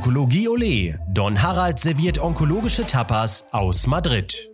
Onkologie Ole. Don Harald serviert onkologische Tapas aus Madrid.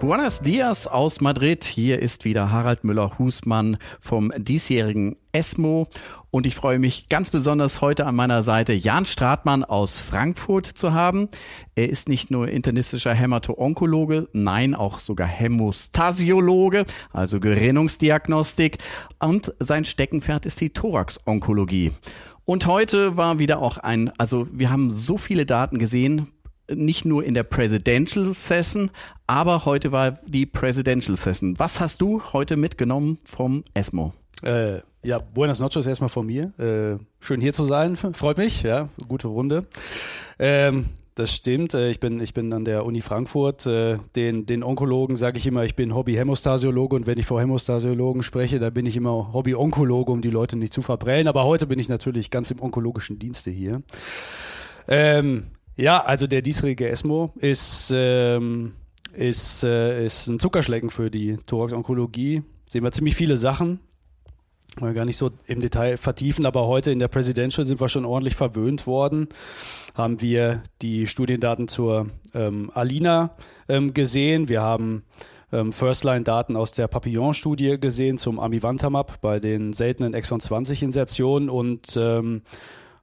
Buenos Dias aus Madrid. Hier ist wieder Harald Müller-Husmann vom diesjährigen ESMO. Und ich freue mich ganz besonders heute an meiner Seite Jan Stratmann aus Frankfurt zu haben. Er ist nicht nur internistischer Hämato-Onkologe, nein, auch sogar Hämostasiologe, also Gerinnungsdiagnostik. Und sein Steckenpferd ist die Thorax-Onkologie. Und heute war wieder auch ein, also wir haben so viele Daten gesehen, nicht nur in der Presidential Session, aber heute war die Presidential Session. Was hast du heute mitgenommen vom ESMO? Äh, ja, buenas noches erstmal von mir. Äh, schön hier zu sein, freut mich, ja, gute Runde. Ähm, das stimmt. Äh, ich bin, ich bin an der Uni Frankfurt. Äh, den, den Onkologen sage ich immer, ich bin Hobby-Hämostasiologe und wenn ich vor Hämostasiologen spreche, dann bin ich immer Hobby-Onkologe, um die Leute nicht zu verprellen. Aber heute bin ich natürlich ganz im onkologischen Dienste hier. Ähm, ja, also der diesjährige ESMO ist, ähm, ist, äh, ist ein Zuckerschlecken für die Thorax-Onkologie. Sehen wir ziemlich viele Sachen. Mal gar nicht so im Detail vertiefen, aber heute in der Presidential sind wir schon ordentlich verwöhnt worden. Haben wir die Studiendaten zur ähm, Alina ähm, gesehen. Wir haben ähm, First-Line-Daten aus der Papillon-Studie gesehen zum Amivantamab bei den seltenen Exon 20-Insertionen und ähm,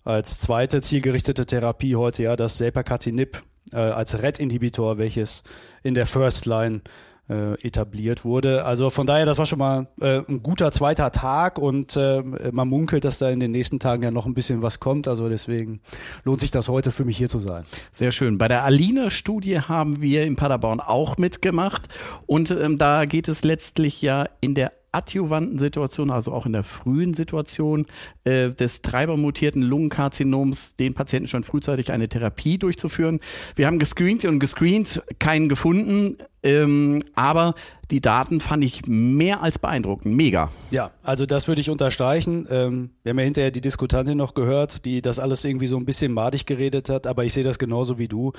als zweite zielgerichtete Therapie heute ja das Selpercatinib äh, als RET-Inhibitor, welches in der First Line äh, etabliert wurde. Also von daher, das war schon mal äh, ein guter zweiter Tag und äh, man munkelt, dass da in den nächsten Tagen ja noch ein bisschen was kommt. Also deswegen lohnt sich das heute für mich hier zu sein. Sehr schön. Bei der Alina-Studie haben wir in Paderborn auch mitgemacht und ähm, da geht es letztlich ja in der adjuvanten Situation, also auch in der frühen Situation äh, des treibermutierten Lungenkarzinoms, den Patienten schon frühzeitig eine Therapie durchzuführen. Wir haben gescreent und gescreent, keinen gefunden, ähm, aber die Daten fand ich mehr als beeindruckend. Mega. Ja, also das würde ich unterstreichen. Ähm, wir haben ja hinterher die Diskutantin noch gehört, die das alles irgendwie so ein bisschen madig geredet hat, aber ich sehe das genauso wie du.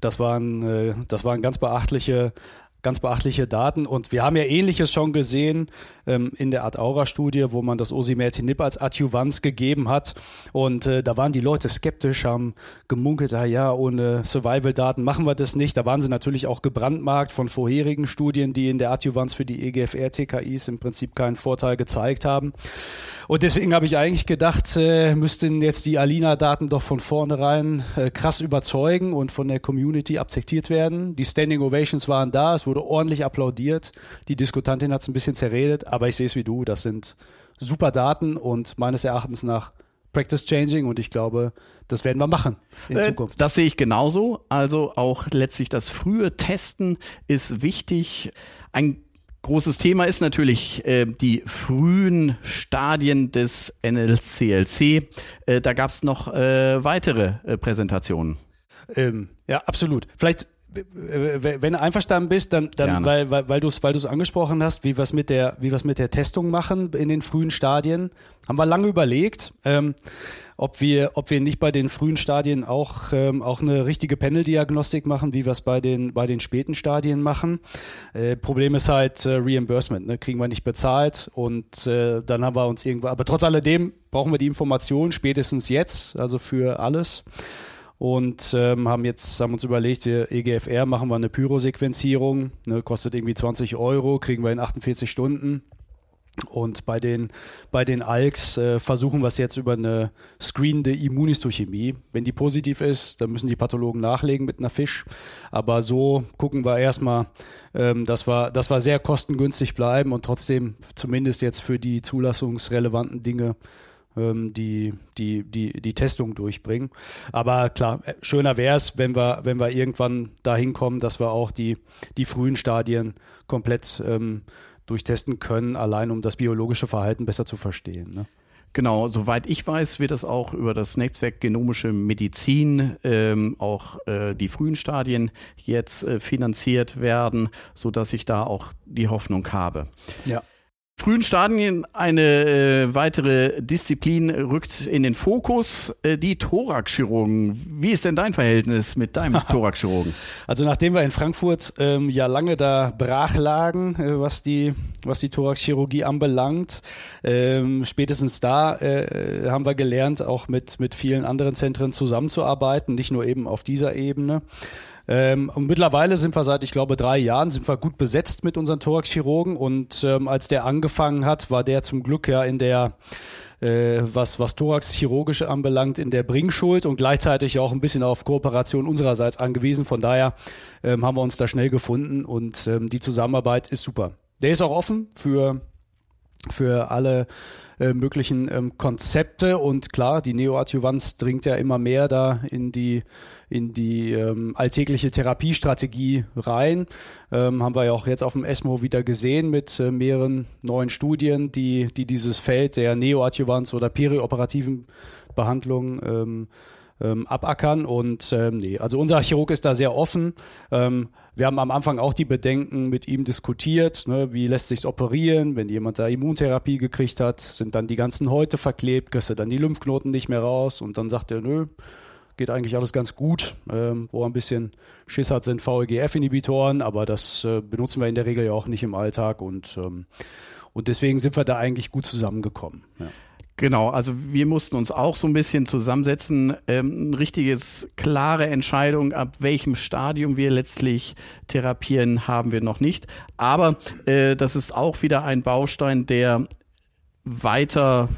Das waren, äh, das waren ganz beachtliche ganz beachtliche Daten. Und wir haben ja Ähnliches schon gesehen ähm, in der Art Aura-Studie, wo man das Osimertinib als Adjuvanz gegeben hat. Und äh, da waren die Leute skeptisch, haben gemunkelt, ah ja, ohne Survival-Daten machen wir das nicht. Da waren sie natürlich auch gebrandmarkt von vorherigen Studien, die in der Adjuvanz für die EGFR-TKIs im Prinzip keinen Vorteil gezeigt haben. Und deswegen habe ich eigentlich gedacht, äh, müssten jetzt die Alina-Daten doch von vornherein äh, krass überzeugen und von der Community akzeptiert werden. Die Standing Ovations waren da, es wurde ordentlich applaudiert. Die Diskutantin hat es ein bisschen zerredet, aber ich sehe es wie du, das sind super Daten und meines Erachtens nach Practice Changing und ich glaube, das werden wir machen in äh, Zukunft. Das sehe ich genauso. Also auch letztlich das frühe Testen ist wichtig. Ein Großes Thema ist natürlich äh, die frühen Stadien des NLCLC. Äh, da gab es noch äh, weitere äh, Präsentationen. Ähm, ja, absolut. Vielleicht wenn du einverstanden bist, dann, dann weil, weil, weil du es weil angesprochen hast, wie wir es mit der, wie mit der Testung machen in den frühen Stadien, haben wir lange überlegt, ähm, ob wir, ob wir nicht bei den frühen Stadien auch, ähm, auch eine richtige Panel-Diagnostik machen, wie wir es bei den, bei den späten Stadien machen. Äh, Problem ist halt äh, Reimbursement, ne? kriegen wir nicht bezahlt und äh, dann haben wir uns irgendwo, aber trotz alledem brauchen wir die Informationen spätestens jetzt, also für alles und ähm, haben jetzt haben uns überlegt, wir EGFR machen wir eine Pyrosequenzierung, ne, kostet irgendwie 20 Euro, kriegen wir in 48 Stunden. Und bei den, bei den ALKs äh, versuchen wir es jetzt über eine screenende Immunistochemie. Wenn die positiv ist, dann müssen die Pathologen nachlegen mit einer Fisch. Aber so gucken wir erstmal, ähm, dass, wir, dass wir sehr kostengünstig bleiben und trotzdem zumindest jetzt für die zulassungsrelevanten Dinge ähm, die, die, die, die Testung durchbringen. Aber klar, äh, schöner wäre es, wenn wir, wenn wir irgendwann dahin kommen, dass wir auch die, die frühen Stadien komplett ähm, durchtesten können, allein um das biologische Verhalten besser zu verstehen. Ne? Genau, soweit ich weiß, wird das auch über das Netzwerk Genomische Medizin ähm, auch äh, die frühen Stadien jetzt äh, finanziert werden, sodass ich da auch die Hoffnung habe. Ja. Frühen Stadien eine äh, weitere Disziplin rückt in den Fokus, äh, die Thoraxchirurgen. Wie ist denn dein Verhältnis mit deinem Thoraxchirurgen? Also nachdem wir in Frankfurt ähm, ja lange da brach lagen, äh, was die was die Thoraxchirurgie anbelangt, ähm, spätestens da äh, haben wir gelernt, auch mit mit vielen anderen Zentren zusammenzuarbeiten, nicht nur eben auf dieser Ebene. Ähm, und mittlerweile sind wir seit, ich glaube, drei Jahren sind wir gut besetzt mit unseren Thoraxchirurgen und ähm, als der angefangen hat, war der zum Glück ja in der äh, was, was Thorax-Chirurgische anbelangt, in der Bringschuld und gleichzeitig auch ein bisschen auf Kooperation unsererseits angewiesen. Von daher ähm, haben wir uns da schnell gefunden und ähm, die Zusammenarbeit ist super. Der ist auch offen für, für alle äh, möglichen ähm, Konzepte und klar, die Neoadjuvanz dringt ja immer mehr da in die in die ähm, alltägliche Therapiestrategie rein. Ähm, haben wir ja auch jetzt auf dem ESMO wieder gesehen mit äh, mehreren neuen Studien, die, die dieses Feld der Neoadjuvanz oder perioperativen Behandlung ähm, ähm, abackern. Und ähm, nee, also unser Chirurg ist da sehr offen. Ähm, wir haben am Anfang auch die Bedenken mit ihm diskutiert, ne, wie lässt sich's operieren, wenn jemand da Immuntherapie gekriegt hat, sind dann die ganzen Häute verklebt, kriegst du dann die Lymphknoten nicht mehr raus und dann sagt er, nö, geht eigentlich alles ganz gut. Ähm, wo er ein bisschen Schiss hat, sind VEGF-Inhibitoren, aber das äh, benutzen wir in der Regel ja auch nicht im Alltag und, ähm, und deswegen sind wir da eigentlich gut zusammengekommen. Ja. Genau, also wir mussten uns auch so ein bisschen zusammensetzen. Ähm, ein richtiges, klare Entscheidung, ab welchem Stadium wir letztlich therapieren, haben wir noch nicht. Aber äh, das ist auch wieder ein Baustein, der weiter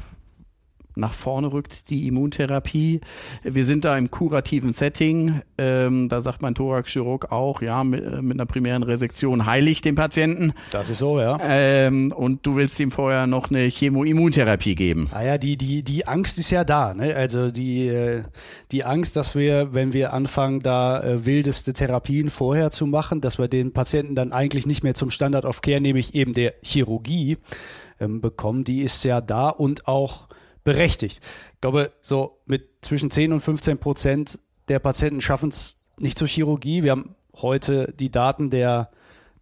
nach vorne rückt, die Immuntherapie. Wir sind da im kurativen Setting. Ähm, da sagt mein Thoraxchirurg auch, ja, mit, äh, mit, einer primären Resektion heilig den Patienten. Das ist so, ja. Ähm, und du willst ihm vorher noch eine Chemoimmuntherapie geben. Naja, ah die, die, die Angst ist ja da. Ne? Also die, äh, die Angst, dass wir, wenn wir anfangen, da äh, wildeste Therapien vorher zu machen, dass wir den Patienten dann eigentlich nicht mehr zum Standard of Care, nämlich eben der Chirurgie, ähm, bekommen, die ist ja da und auch berechtigt. Ich glaube, so mit zwischen 10 und 15 Prozent der Patienten schaffen es nicht zur Chirurgie. Wir haben heute die Daten der,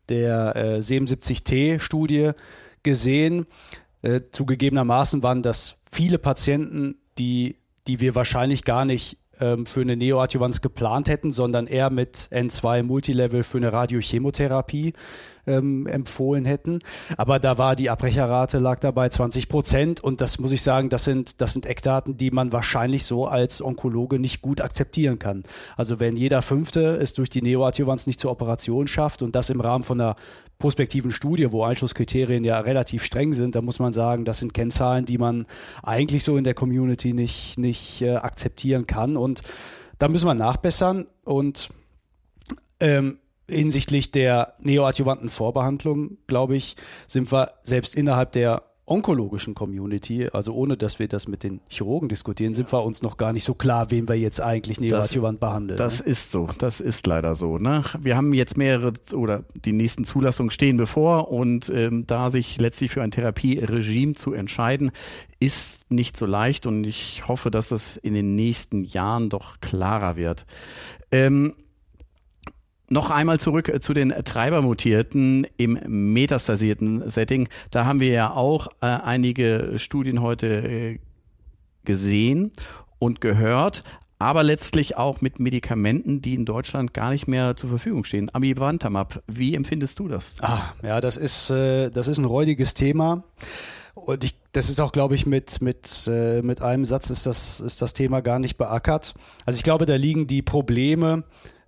der äh, 77T-Studie gesehen. Äh, zugegebenermaßen waren das viele Patienten, die, die wir wahrscheinlich gar nicht ähm, für eine Neoadjuvanz geplant hätten, sondern eher mit N2 Multilevel für eine Radiochemotherapie ähm, empfohlen hätten. Aber da war die Abbrecherrate lag dabei 20 Prozent und das muss ich sagen, das sind, das sind Eckdaten, die man wahrscheinlich so als Onkologe nicht gut akzeptieren kann. Also wenn jeder Fünfte es durch die Neoadjuvanz nicht zur Operation schafft und das im Rahmen von einer prospektiven Studie, wo Einschlusskriterien ja relativ streng sind, da muss man sagen, das sind Kennzahlen, die man eigentlich so in der Community nicht, nicht äh, akzeptieren kann. Und da müssen wir nachbessern und ähm, hinsichtlich der neoadjuvanten Vorbehandlung, glaube ich, sind wir selbst innerhalb der onkologischen Community, also ohne dass wir das mit den Chirurgen diskutieren, sind wir uns noch gar nicht so klar, wen wir jetzt eigentlich neoadjuvant behandeln. Das ne? ist so, das ist leider so. Ne? Wir haben jetzt mehrere oder die nächsten Zulassungen stehen bevor und ähm, da sich letztlich für ein Therapieregime zu entscheiden, ist nicht so leicht und ich hoffe, dass das in den nächsten Jahren doch klarer wird. Ähm, noch einmal zurück äh, zu den Treibermutierten im metastasierten Setting. Da haben wir ja auch äh, einige Studien heute äh, gesehen und gehört, aber letztlich auch mit Medikamenten, die in Deutschland gar nicht mehr zur Verfügung stehen. Amivantamab, wie empfindest du das? Ah, ja, das ist, äh, das ist ein räudiges Thema. Und ich, das ist auch, glaube ich, mit, mit, äh, mit einem Satz ist das, ist das Thema gar nicht beackert. Also ich glaube, da liegen die Probleme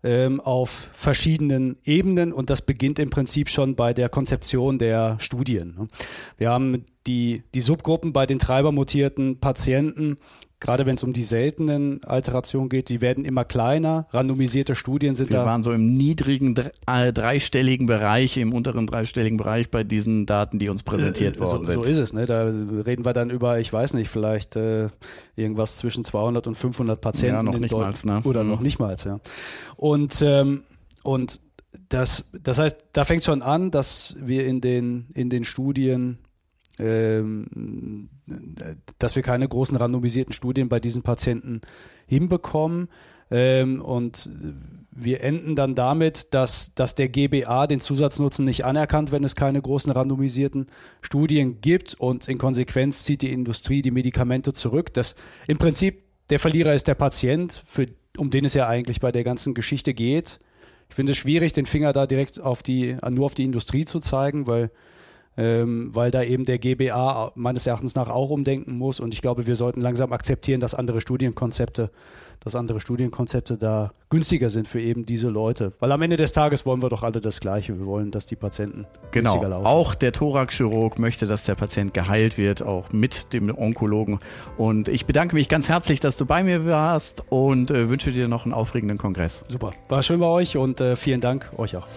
ähm, auf verschiedenen Ebenen und das beginnt im Prinzip schon bei der Konzeption der Studien. Ne? Wir haben die, die Subgruppen bei den treibermutierten Patienten gerade wenn es um die seltenen Alterationen geht, die werden immer kleiner. Randomisierte Studien sind wir da. Wir waren so im niedrigen äh, dreistelligen Bereich, im unteren dreistelligen Bereich bei diesen Daten, die uns präsentiert äh, worden so, sind. So ist es. Ne? Da reden wir dann über, ich weiß nicht, vielleicht äh, irgendwas zwischen 200 und 500 Patienten. Ja, noch nicht mal. Ne? Oder mhm. noch nicht mal, ja. Und, ähm, und das, das heißt, da fängt schon an, dass wir in den, in den Studien dass wir keine großen randomisierten Studien bei diesen Patienten hinbekommen. Ähm, und wir enden dann damit, dass, dass der GBA den Zusatznutzen nicht anerkannt, wenn es keine großen randomisierten Studien gibt und in Konsequenz zieht die Industrie die Medikamente zurück. Das im Prinzip der Verlierer ist der Patient, für, um den es ja eigentlich bei der ganzen Geschichte geht. Ich finde es schwierig, den Finger da direkt auf die, nur auf die Industrie zu zeigen, weil ähm, weil da eben der GBA meines Erachtens nach auch umdenken muss. Und ich glaube, wir sollten langsam akzeptieren, dass andere Studienkonzepte, dass andere Studienkonzepte da günstiger sind für eben diese Leute. Weil am Ende des Tages wollen wir doch alle das Gleiche. Wir wollen, dass die Patienten genau. günstiger laufen. Auch der Thoraxchirurg möchte, dass der Patient geheilt wird, auch mit dem Onkologen. Und ich bedanke mich ganz herzlich, dass du bei mir warst und äh, wünsche dir noch einen aufregenden Kongress. Super. War schön bei euch und äh, vielen Dank euch auch.